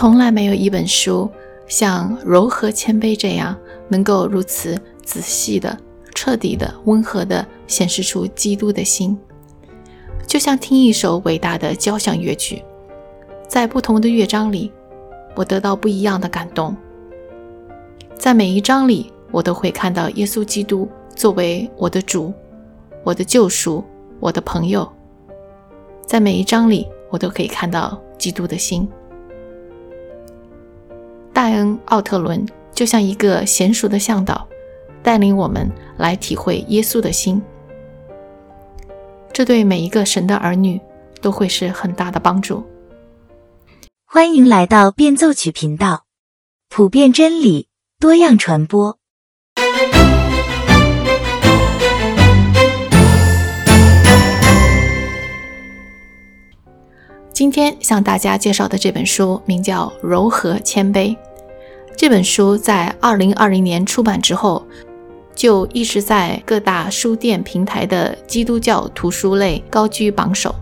从来没有一本书像柔和谦卑这样，能够如此仔细的、彻底的、温和的显示出基督的心，就像听一首伟大的交响乐曲，在不同的乐章里，我得到不一样的感动。在每一章里，我都会看到耶稣基督作为我的主、我的救赎、我的朋友。在每一章里，我都可以看到基督的心。戴恩·奥特伦就像一个娴熟的向导，带领我们来体会耶稣的心。这对每一个神的儿女都会是很大的帮助。欢迎来到变奏曲频道，普遍真理，多样传播。今天向大家介绍的这本书名叫《柔和谦卑》。这本书在二零二零年出版之后，就一直在各大书店平台的基督教图书类高居榜首。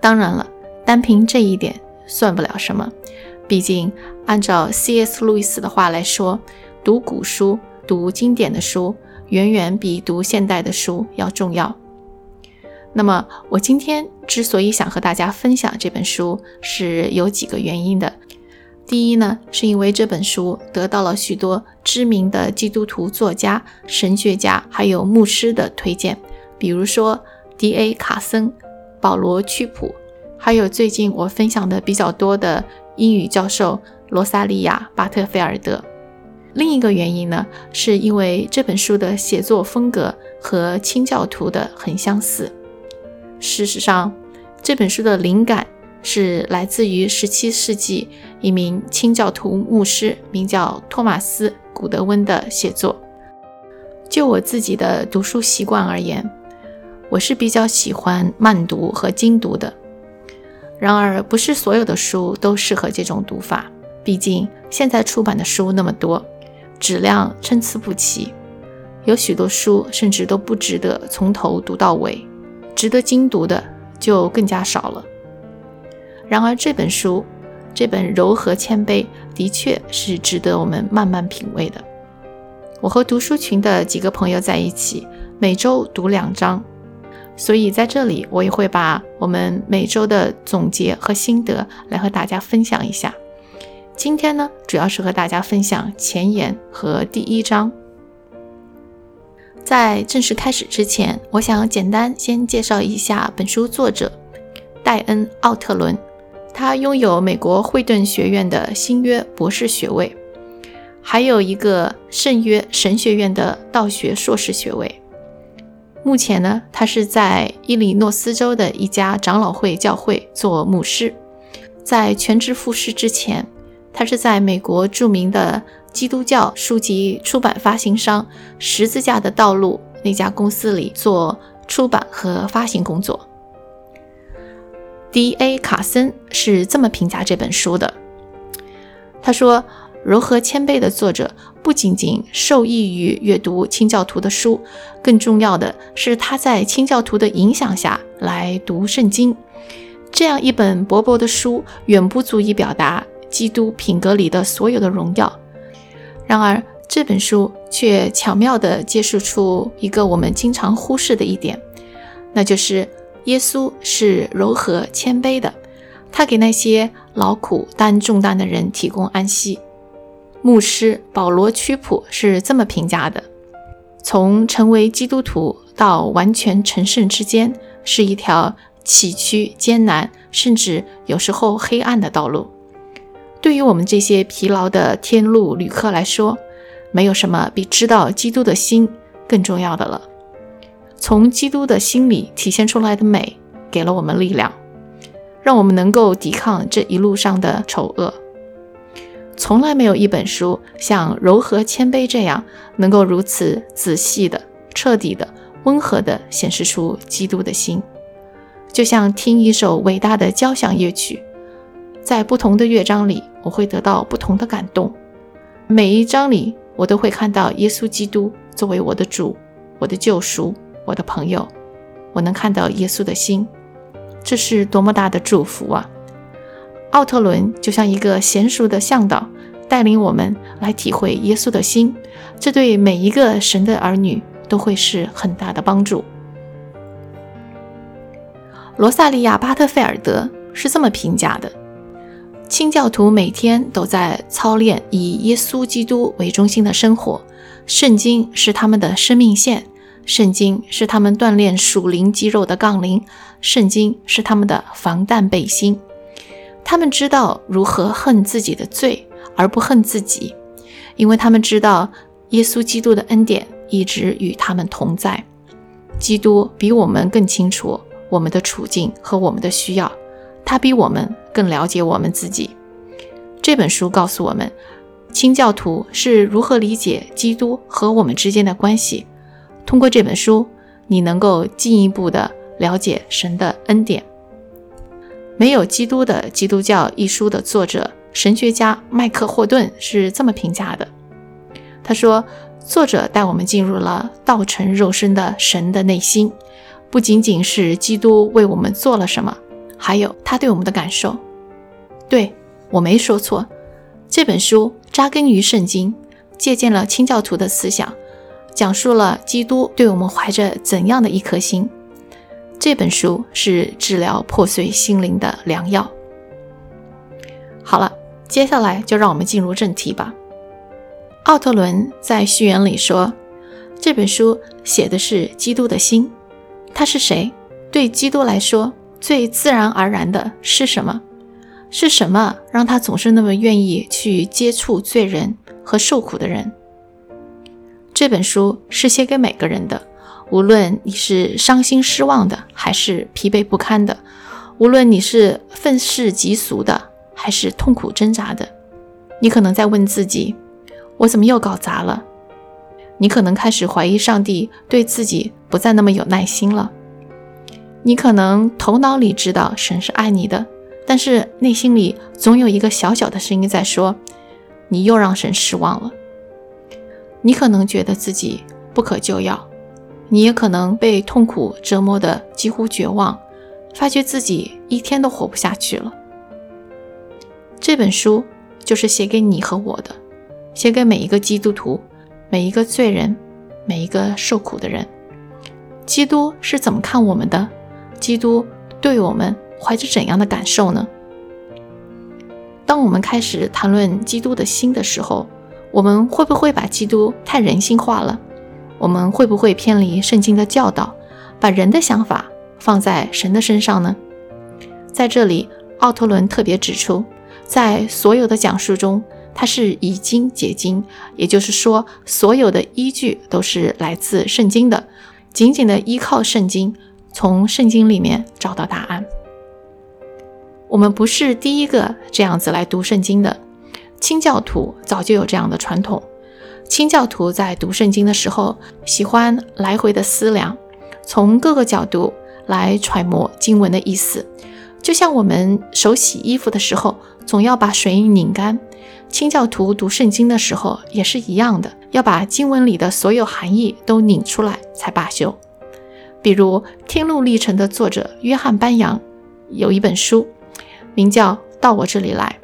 当然了，单凭这一点算不了什么，毕竟按照 C.S. 路易斯的话来说，读古书、读经典的书，远远比读现代的书要重要。那么，我今天之所以想和大家分享这本书，是有几个原因的。第一呢，是因为这本书得到了许多知名的基督徒作家、神学家还有牧师的推荐，比如说 D.A. 卡森、保罗屈普，还有最近我分享的比较多的英语教授罗萨利亚巴特菲尔德。另一个原因呢，是因为这本书的写作风格和清教徒的很相似。事实上，这本书的灵感。是来自于17世纪一名清教徒牧师，名叫托马斯·古德温的写作。就我自己的读书习惯而言，我是比较喜欢慢读和精读的。然而，不是所有的书都适合这种读法，毕竟现在出版的书那么多，质量参差不齐，有许多书甚至都不值得从头读到尾，值得精读的就更加少了。然而这本书，这本柔和谦卑，的确是值得我们慢慢品味的。我和读书群的几个朋友在一起，每周读两章，所以在这里我也会把我们每周的总结和心得来和大家分享一下。今天呢，主要是和大家分享前言和第一章。在正式开始之前，我想简单先介绍一下本书作者戴恩·奥特伦。他拥有美国惠顿学院的新约博士学位，还有一个圣约神学院的道学硕士学位。目前呢，他是在伊利诺斯州的一家长老会教会做牧师。在全职复试之前，他是在美国著名的基督教书籍出版发行商十字架的道路那家公司里做出版和发行工作。D.A. 卡森是这么评价这本书的。他说：“柔和谦卑的作者不仅仅受益于阅读清教徒的书，更重要的是他在清教徒的影响下来读圣经。这样一本薄薄的书，远不足以表达基督品格里的所有的荣耀。然而，这本书却巧妙地揭示出一个我们经常忽视的一点，那就是。”耶稣是柔和谦卑的，他给那些劳苦担重担的人提供安息。牧师保罗屈普是这么评价的：从成为基督徒到完全成圣之间，是一条崎岖艰难，甚至有时候黑暗的道路。对于我们这些疲劳的天路旅客来说，没有什么比知道基督的心更重要的了。从基督的心里体现出来的美，给了我们力量，让我们能够抵抗这一路上的丑恶。从来没有一本书像柔和谦卑这样，能够如此仔细的、彻底的、温和的显示出基督的心，就像听一首伟大的交响乐曲，在不同的乐章里，我会得到不同的感动。每一章里，我都会看到耶稣基督作为我的主，我的救赎。我的朋友，我能看到耶稣的心，这是多么大的祝福啊！奥特伦就像一个娴熟的向导，带领我们来体会耶稣的心，这对每一个神的儿女都会是很大的帮助。罗萨利亚·巴特菲尔德是这么评价的：清教徒每天都在操练以耶稣基督为中心的生活，圣经是他们的生命线，圣经是他们锻炼属灵肌肉的杠铃，圣经是他们的防弹背心。他们知道如何恨自己的罪，而不恨自己，因为他们知道耶稣基督的恩典一直与他们同在。基督比我们更清楚我们的处境和我们的需要，他比我们更了解我们自己。这本书告诉我们，清教徒是如何理解基督和我们之间的关系。通过这本书，你能够进一步的了解神的恩典。没有基督的基督教一书的作者神学家麦克霍顿是这么评价的：“他说，作者带我们进入了道成肉身的神的内心，不仅仅是基督为我们做了什么，还有他对我们的感受。对我没说错，这本书扎根于圣经，借鉴了清教徒的思想，讲述了基督对我们怀着怎样的一颗心。”这本书是治疗破碎心灵的良药。好了，接下来就让我们进入正题吧。奥特伦在序言里说，这本书写的是基督的心。他是谁？对基督来说，最自然而然的是什么？是什么让他总是那么愿意去接触罪人和受苦的人？这本书是写给每个人的。无论你是伤心失望的，还是疲惫不堪的；无论你是愤世嫉俗的，还是痛苦挣扎的，你可能在问自己：我怎么又搞砸了？你可能开始怀疑上帝对自己不再那么有耐心了。你可能头脑里知道神是爱你的，但是内心里总有一个小小的声音在说：你又让神失望了。你可能觉得自己不可救药。你也可能被痛苦折磨得几乎绝望，发觉自己一天都活不下去了。这本书就是写给你和我的，写给每一个基督徒、每一个罪人、每一个受苦的人。基督是怎么看我们的？基督对我们怀着怎样的感受呢？当我们开始谈论基督的心的时候，我们会不会把基督太人性化了？我们会不会偏离圣经的教导，把人的想法放在神的身上呢？在这里，奥托伦特别指出，在所有的讲述中，他是以经解经，也就是说，所有的依据都是来自圣经的，紧紧的依靠圣经，从圣经里面找到答案。我们不是第一个这样子来读圣经的，清教徒早就有这样的传统。清教徒在读圣经的时候，喜欢来回的思量，从各个角度来揣摩经文的意思。就像我们手洗衣服的时候，总要把水拧干，清教徒读圣经的时候也是一样的，要把经文里的所有含义都拧出来才罢休。比如《天路历程》的作者约翰·班扬有一本书，名叫《到我这里来》，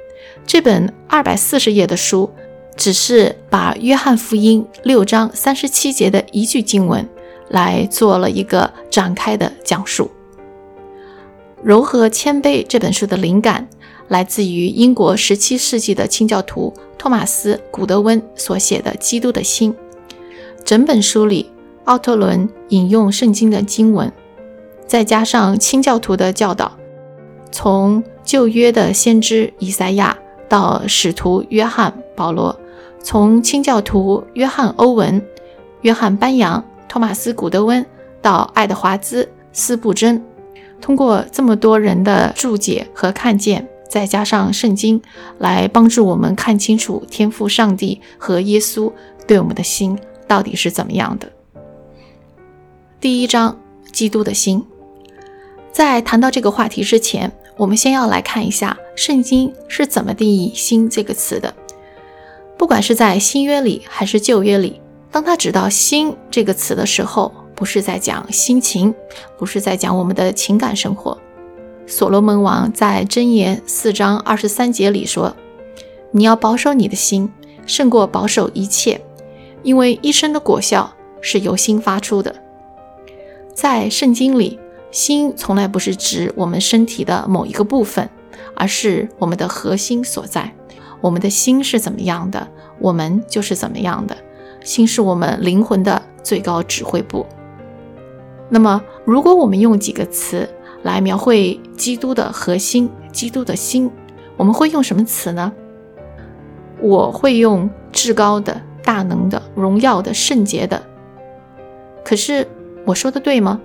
这本二百四十页的书。只是把约翰福音六章三十七节的一句经文来做了一个展开的讲述。柔和谦卑这本书的灵感来自于英国十七世纪的清教徒托马斯·古德温所写的《基督的心》。整本书里，奥特伦引用圣经的经文，再加上清教徒的教导，从旧约的先知以赛亚到使徒约翰保罗。从清教徒约翰·欧文、约翰·班扬、托马斯·古德温到爱德华兹·斯布珍，通过这么多人的注解和看见，再加上圣经，来帮助我们看清楚天赋上帝和耶稣对我们的心到底是怎么样的。第一章，基督的心。在谈到这个话题之前，我们先要来看一下圣经是怎么定义“心”这个词的。不管是在新约里还是旧约里，当他指到“心”这个词的时候，不是在讲心情，不是在讲我们的情感生活。所罗门王在箴言四章二十三节里说：“你要保守你的心，胜过保守一切，因为一生的果效是由心发出的。”在圣经里，心从来不是指我们身体的某一个部分，而是我们的核心所在。我们的心是怎么样的，我们就是怎么样的。心是我们灵魂的最高指挥部。那么，如果我们用几个词来描绘基督的核心、基督的心，我们会用什么词呢？我会用至高的、大能的、荣耀的、圣洁的。可是我说的对吗？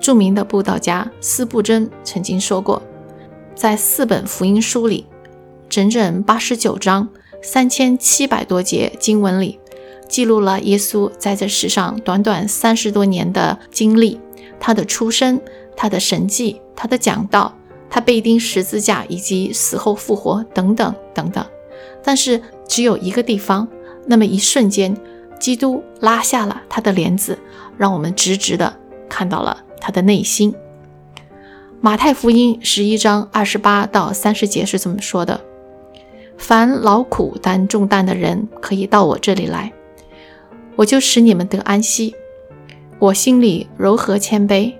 著名的布道家斯布真曾经说过，在四本福音书里，整整八十九章、三千七百多节经文里。记录了耶稣在这世上短短三十多年的经历，他的出生，他的神迹，他的讲道，他被钉十字架以及死后复活等等等等。但是只有一个地方，那么一瞬间，基督拉下了他的帘子，让我们直直的看到了他的内心。马太福音十一章二十八到三十节是这么说的：“凡劳苦担重担的人，可以到我这里来。”我就使你们得安息，我心里柔和谦卑，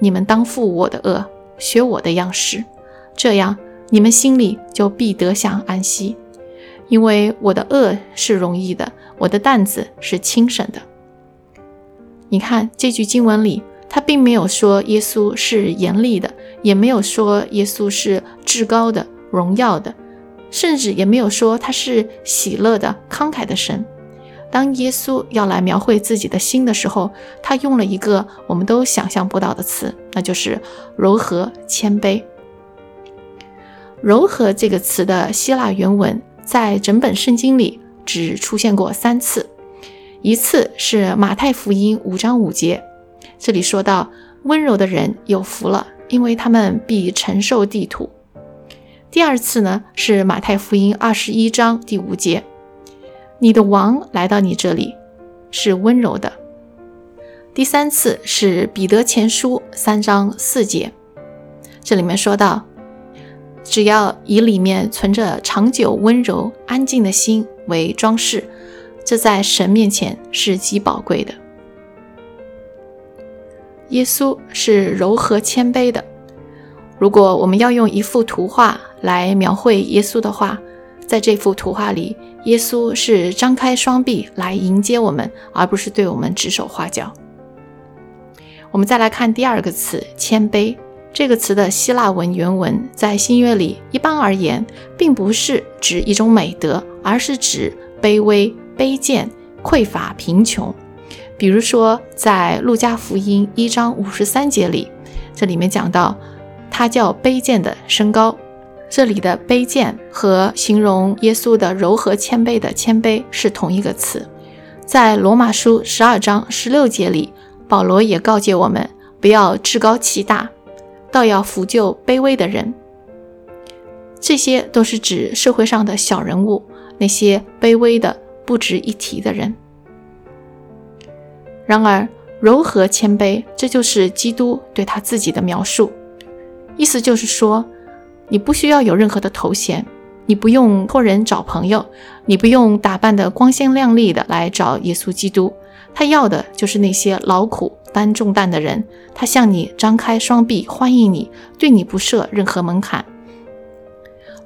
你们当负我的恶，学我的样式，这样你们心里就必得享安息。因为我的恶是容易的，我的担子是轻省的。你看这句经文里，他并没有说耶稣是严厉的，也没有说耶稣是至高的、荣耀的，甚至也没有说他是喜乐的、慷慨的神。当耶稣要来描绘自己的心的时候，他用了一个我们都想象不到的词，那就是柔和谦卑。柔和这个词的希腊原文在整本圣经里只出现过三次，一次是马太福音五章五节，这里说到温柔的人有福了，因为他们必承受地土。第二次呢是马太福音二十一章第五节。你的王来到你这里，是温柔的。第三次是彼得前书三章四节，这里面说到，只要以里面存着长久温柔安静的心为装饰，这在神面前是极宝贵的。耶稣是柔和谦卑的。如果我们要用一幅图画来描绘耶稣的话，在这幅图画里。耶稣是张开双臂来迎接我们，而不是对我们指手画脚。我们再来看第二个词“谦卑”这个词的希腊文原文，在新约里一般而言，并不是指一种美德，而是指卑微、卑贱、匮乏、贫穷。比如说，在路加福音一章五十三节里，这里面讲到，他叫卑贱的身高。这里的卑贱和形容耶稣的柔和谦卑的谦卑是同一个词，在罗马书十二章十六节里，保罗也告诫我们不要志高气大，倒要扶救卑微的人。这些都是指社会上的小人物，那些卑微的不值一提的人。然而，柔和谦卑，这就是基督对他自己的描述，意思就是说。你不需要有任何的头衔，你不用托人找朋友，你不用打扮的光鲜亮丽的来找耶稣基督。他要的就是那些劳苦担重担的人，他向你张开双臂欢迎你，对你不设任何门槛。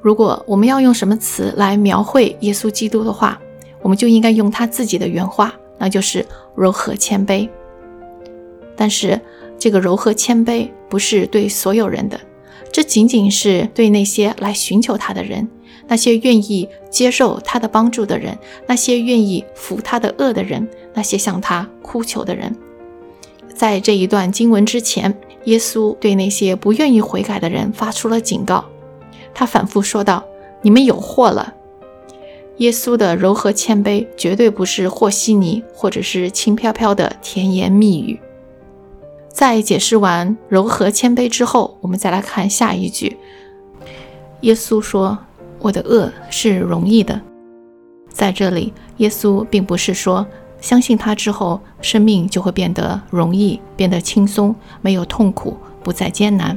如果我们要用什么词来描绘耶稣基督的话，我们就应该用他自己的原话，那就是柔和谦卑。但是这个柔和谦卑不是对所有人的。这仅仅是对那些来寻求他的人，那些愿意接受他的帮助的人，那些愿意服他的恶的人，那些向他哭求的人。在这一段经文之前，耶稣对那些不愿意悔改的人发出了警告。他反复说道：“你们有祸了。”耶稣的柔和谦卑绝对不是和稀泥，或者是轻飘飘的甜言蜜语。在解释完柔和谦卑之后，我们再来看下一句。耶稣说：“我的恶是容易的。”在这里，耶稣并不是说相信他之后，生命就会变得容易、变得轻松，没有痛苦，不再艰难，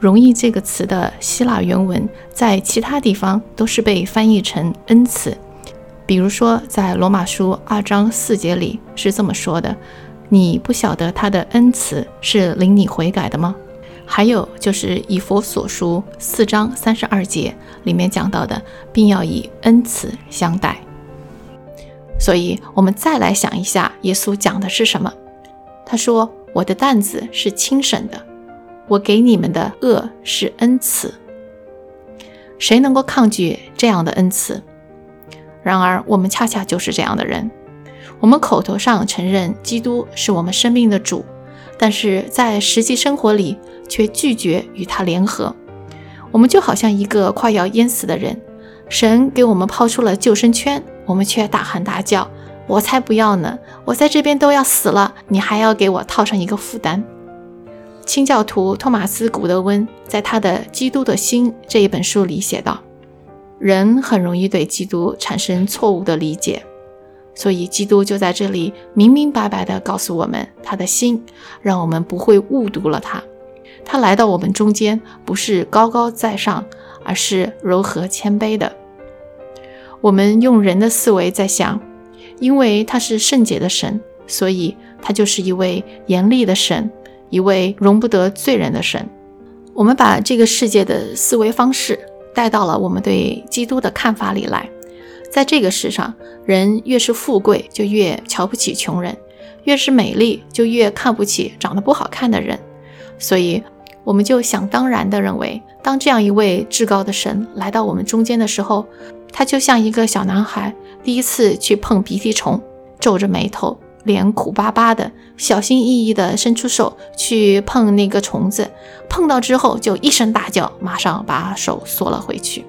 容易这个词的希腊原文在其他地方都是被翻译成恩慈。比如说，在罗马书二章四节里是这么说的：“你不晓得他的恩慈是领你悔改的吗？”还有就是以佛所书四章三十二节里面讲到的，并要以恩慈相待。所以，我们再来想一下，耶稣讲的是什么？他说：“我的担子是轻省的，我给你们的恶是恩赐。谁能够抗拒这样的恩赐？”然而，我们恰恰就是这样的人。我们口头上承认基督是我们生命的主，但是在实际生活里却拒绝与他联合。我们就好像一个快要淹死的人，神给我们抛出了救生圈，我们却大喊大叫：“我才不要呢！我在这边都要死了，你还要给我套上一个负担？”清教徒托马斯·古德温在他的《基督的心》这一本书里写道。人很容易对基督产生错误的理解，所以基督就在这里明明白白地告诉我们他的心，让我们不会误读了他。他来到我们中间，不是高高在上，而是柔和谦卑的。我们用人的思维在想，因为他是圣洁的神，所以他就是一位严厉的神，一位容不得罪人的神。我们把这个世界的思维方式。带到了我们对基督的看法里来，在这个世上，人越是富贵，就越瞧不起穷人；越是美丽，就越看不起长得不好看的人。所以，我们就想当然地认为，当这样一位至高的神来到我们中间的时候，他就像一个小男孩第一次去碰鼻涕虫，皱着眉头。脸苦巴巴的，小心翼翼地伸出手去碰那个虫子，碰到之后就一声大叫，马上把手缩了回去。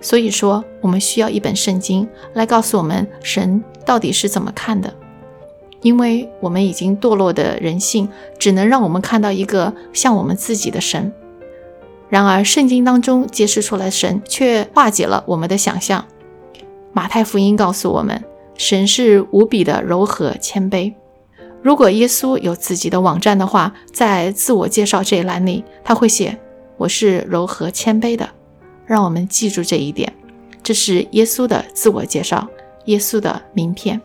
所以说，我们需要一本圣经来告诉我们神到底是怎么看的，因为我们已经堕落的人性，只能让我们看到一个像我们自己的神。然而，圣经当中揭示出来神，却化解了我们的想象。马太福音告诉我们。神是无比的柔和谦卑。如果耶稣有自己的网站的话，在自我介绍这一栏里，他会写：“我是柔和谦卑的。”让我们记住这一点，这是耶稣的自我介绍，耶稣的名片。